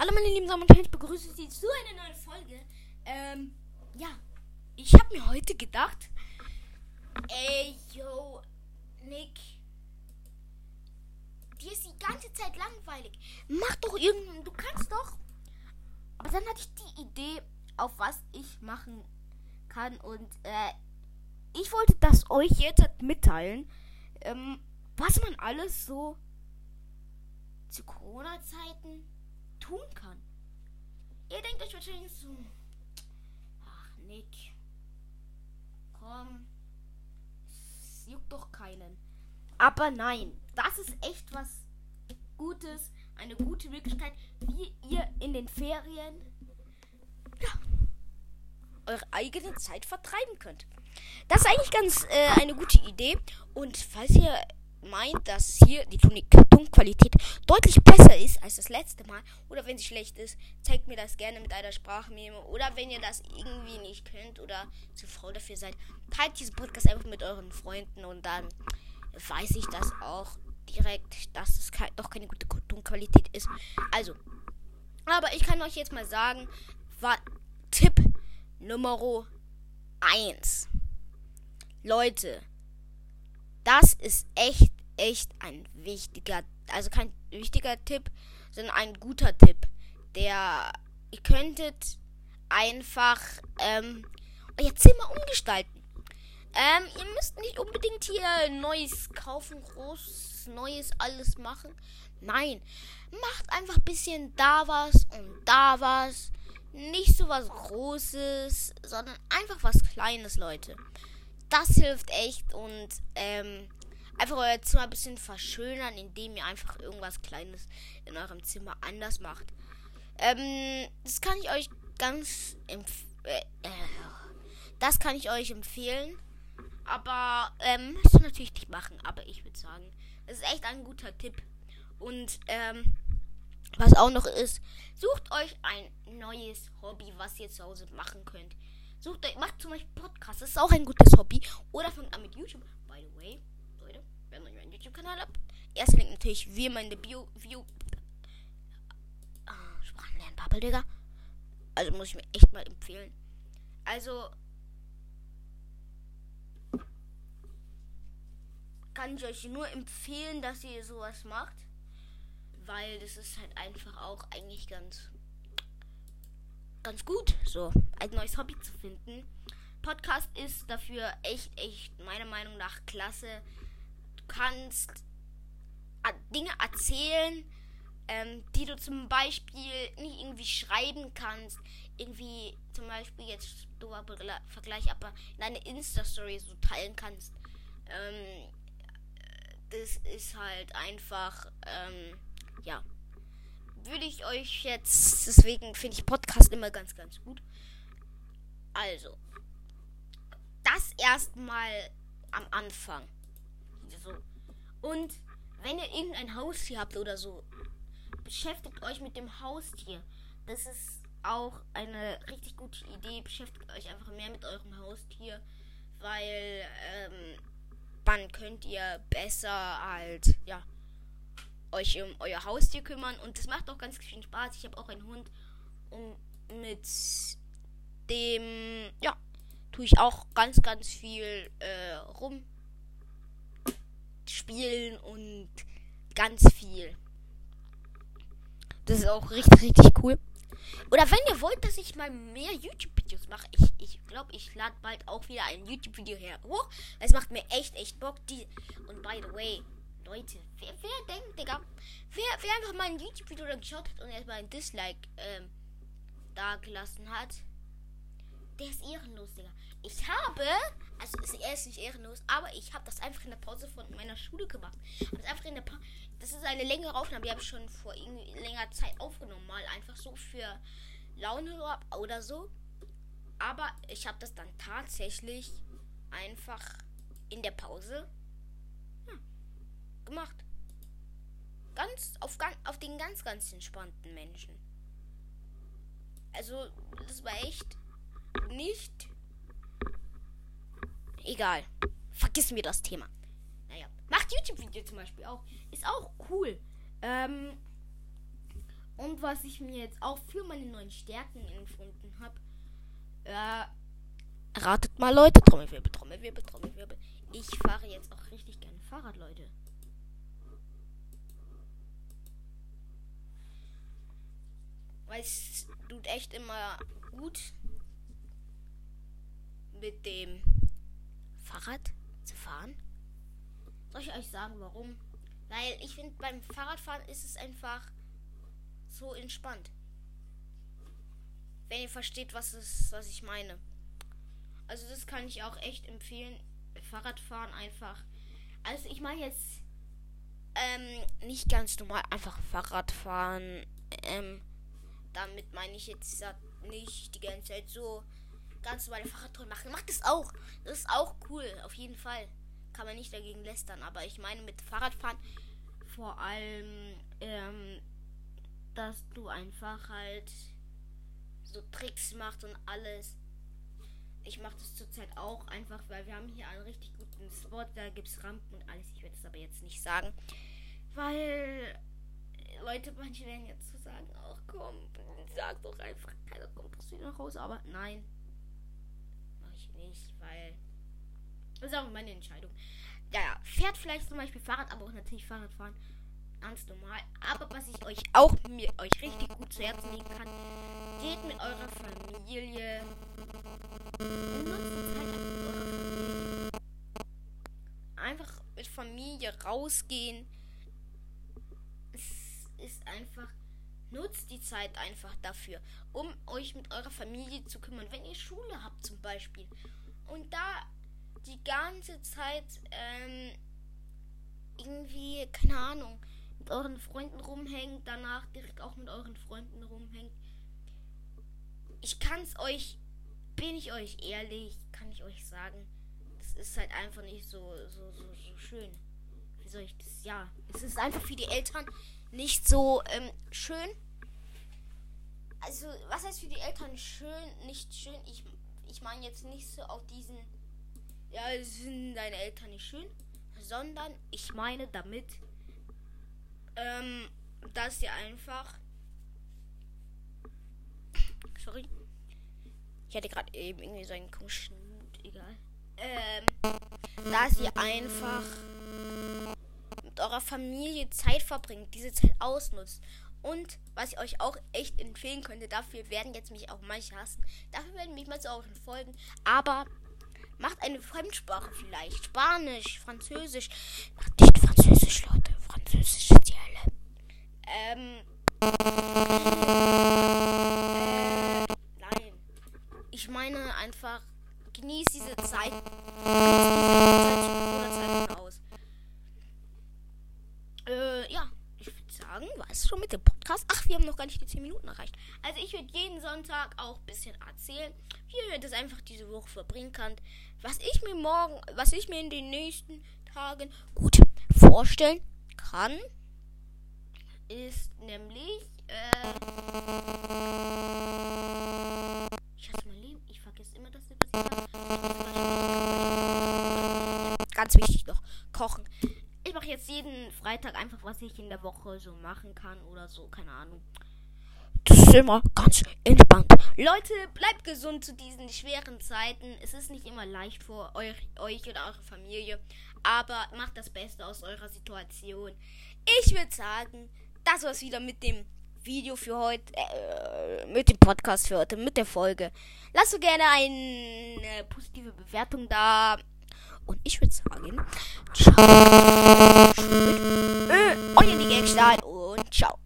Hallo meine lieben Damen und Herren, ich begrüße Sie zu einer neuen Folge. Ähm, ja, ich habe mir heute gedacht, ey, yo, Nick, dir ist die ganze Zeit langweilig. Mach doch irgendeinen, du kannst doch. Aber dann hatte ich die Idee, auf was ich machen kann und äh, ich wollte das euch jetzt mitteilen, ähm, was man alles so zu Corona-Zeiten tun kann. Ihr denkt euch wahrscheinlich so, ach Nick, komm, es juckt doch keinen. Aber nein, das ist echt was Gutes, eine gute Möglichkeit, wie ihr in den Ferien ja, eure eigene Zeit vertreiben könnt. Das ist eigentlich ganz äh, eine gute Idee. Und falls ihr meint, dass hier die Tonqualität deutlich besser ist als das letzte Mal oder wenn sie schlecht ist, zeigt mir das gerne mit einer Sprachmemo oder wenn ihr das irgendwie nicht könnt oder zu faul dafür seid, teilt diesen Podcast einfach mit euren Freunden und dann weiß ich das auch direkt, dass es doch keine gute Tonqualität ist. Also, aber ich kann euch jetzt mal sagen, war Tipp Nummer 1. Leute, das ist echt, echt ein wichtiger, also kein wichtiger Tipp, sondern ein guter Tipp. Der, ihr könntet einfach ähm, euer Zimmer umgestalten. Ähm, ihr müsst nicht unbedingt hier Neues kaufen, groß, Neues alles machen. Nein, macht einfach ein bisschen da was und da was. Nicht so was Großes, sondern einfach was Kleines, Leute das hilft echt und ähm, einfach euer Zimmer ein bisschen verschönern, indem ihr einfach irgendwas Kleines in eurem Zimmer anders macht. Ähm, das kann ich euch ganz empfehlen. Äh, äh, das kann ich euch empfehlen. Aber ähm, müsst ihr natürlich nicht machen. Aber ich würde sagen, das ist echt ein guter Tipp. Und ähm, was auch noch ist, sucht euch ein neues Hobby, was ihr zu Hause machen könnt. Sucht euch, macht zum Beispiel Podcast. Das ist auch ein gutes Hobby. Oder fangt an mit YouTube. By the way, Leute, wenn ihr einen YouTube-Kanal habt. Erster Link natürlich wie immer in der Bio. Bio ah, Digga. Also muss ich mir echt mal empfehlen. Also. Kann ich euch nur empfehlen, dass ihr sowas macht. Weil das ist halt einfach auch eigentlich ganz ganz gut, so ein neues Hobby zu finden. Podcast ist dafür echt, echt meiner Meinung nach klasse. Du kannst Dinge erzählen, ähm, die du zum Beispiel nicht irgendwie schreiben kannst. Irgendwie zum Beispiel jetzt dober Vergleich, aber in eine Insta-Story so teilen kannst. Ähm, das ist halt einfach, ähm, ja würde ich euch jetzt, deswegen finde ich Podcast immer ganz, ganz gut. Also, das erstmal am Anfang. So. Und wenn ihr irgendein Haustier habt oder so, beschäftigt euch mit dem Haustier. Das ist auch eine richtig gute Idee. Beschäftigt euch einfach mehr mit eurem Haustier, weil ähm, dann könnt ihr besser halt, ja, euch um euer Haustier kümmern und das macht auch ganz viel Spaß. Ich habe auch einen Hund und mit dem, ja, tue ich auch ganz, ganz viel äh, rum spielen und ganz viel. Das ist auch richtig, richtig cool. Oder wenn ihr wollt, dass ich mal mehr YouTube-Videos mache, ich, ich glaube, ich lade bald auch wieder ein YouTube-Video her hoch. Es macht mir echt, echt Bock. Die und by the way, Leute, wer, wer denkt, Digga, wer, wer einfach mal ein YouTube-Video geschaut hat und erstmal ein Dislike ähm, da gelassen hat, der ist ehrenlos, Digga. Ich habe, also er ist nicht ehrenlos, aber ich habe das einfach in der Pause von meiner Schule gemacht. Das, einfach in der pa das ist eine längere Aufnahme, die habe ich schon vor längerer Zeit aufgenommen, mal einfach so für Laune oder so. Aber ich habe das dann tatsächlich einfach in der Pause gemacht. Ganz auf, auf den ganz, ganz entspannten Menschen. Also, das war echt nicht. Egal. Vergiss mir das Thema. Naja. Macht YouTube-Video zum Beispiel auch. Ist auch cool. Ähm. Und was ich mir jetzt auch für meine neuen Stärken empfunden habe, äh, ratet mal Leute, Trommelwirbel, Trommelwirbel, Trommelwirbel. Ich fahre jetzt auch richtig gerne Fahrrad, Leute. Es tut echt immer gut mit dem Fahrrad zu fahren. Soll ich euch sagen, warum? Weil ich finde, beim Fahrradfahren ist es einfach so entspannt. Wenn ihr versteht, was, ist, was ich meine. Also das kann ich auch echt empfehlen. Fahrradfahren einfach. Also ich meine jetzt ähm, nicht ganz normal einfach Fahrradfahren. Ähm, damit meine ich jetzt nicht die ganze Zeit so ganz normale Fahrradtouren machen. Macht das auch. Das ist auch cool, auf jeden Fall. Kann man nicht dagegen lästern. Aber ich meine mit Fahrradfahren vor allem, ähm, dass du einfach halt so Tricks machst und alles. Ich mache das zurzeit auch einfach, weil wir haben hier einen richtig guten Spot. Da gibt es Rampen und alles. Ich werde es aber jetzt nicht sagen. Weil Leute, manche werden jetzt so sagen, ach komm, sag doch einfach, keiner kommt wieder nach. Aber nein, mache ich nicht, weil das ist auch meine Entscheidung. Ja, ja, fährt vielleicht zum Beispiel Fahrrad, aber auch natürlich Fahrrad fahren. Ganz normal. Aber was ich euch auch mir euch richtig gut zu Herzen legen kann, geht mit eurer Familie. Einfach mit Familie rausgehen. Ist einfach Nutzt die Zeit einfach dafür, um euch mit eurer Familie zu kümmern. Wenn ihr Schule habt zum Beispiel und da die ganze Zeit ähm, irgendwie, keine Ahnung, mit euren Freunden rumhängt, danach direkt auch mit euren Freunden rumhängt. Ich kann es euch, bin ich euch ehrlich, kann ich euch sagen, das ist halt einfach nicht so, so, so, so schön. Wie soll ich das? Ja, es ist einfach für die Eltern nicht so ähm, schön. Also, was heißt für die Eltern schön, nicht schön? Ich, ich meine jetzt nicht so auf diesen, ja, sind deine Eltern nicht schön, sondern ich meine damit, ähm, dass sie einfach, sorry, ich hatte gerade eben irgendwie so einen komischen Mut, egal, ähm, dass sie einfach eurer Familie Zeit verbringt, diese Zeit ausnutzt. Und was ich euch auch echt empfehlen könnte, dafür werden jetzt mich auch manche hassen. Dafür werden mich mal zu euren folgen. Aber macht eine Fremdsprache vielleicht. Spanisch, Französisch. Macht nicht Französisch, Leute. Französisch ist die Hölle. Ähm. Äh, nein. Ich meine einfach, genießt diese Zeit. Genießt diese Zeit aus. Äh, ja, ich würde es schon mit dem Podcast. Ach, wir haben noch gar nicht die 10 Minuten erreicht. Also ich würde jeden Sonntag auch ein bisschen erzählen, wie ihr das einfach diese Woche verbringen könnt. Was ich mir morgen, was ich mir in den nächsten Tagen gut vorstellen kann, ist nämlich, äh, ich hasse mein Leben. Ich vergesse immer das, ich habe. Ganz wichtig noch, kochen ich mache jetzt jeden Freitag einfach, was ich in der Woche so machen kann oder so, keine Ahnung. Das ist immer ganz entspannt. Leute, bleibt gesund zu diesen schweren Zeiten. Es ist nicht immer leicht für euch, euch oder eure Familie, aber macht das Beste aus eurer Situation. Ich würde sagen, das war's wieder mit dem Video für heute, äh, mit dem Podcast für heute, mit der Folge. Lasst so gerne eine positive Bewertung da. Und ich würde sagen, ciao. Tschüss. Äh, euer Nick und ciao.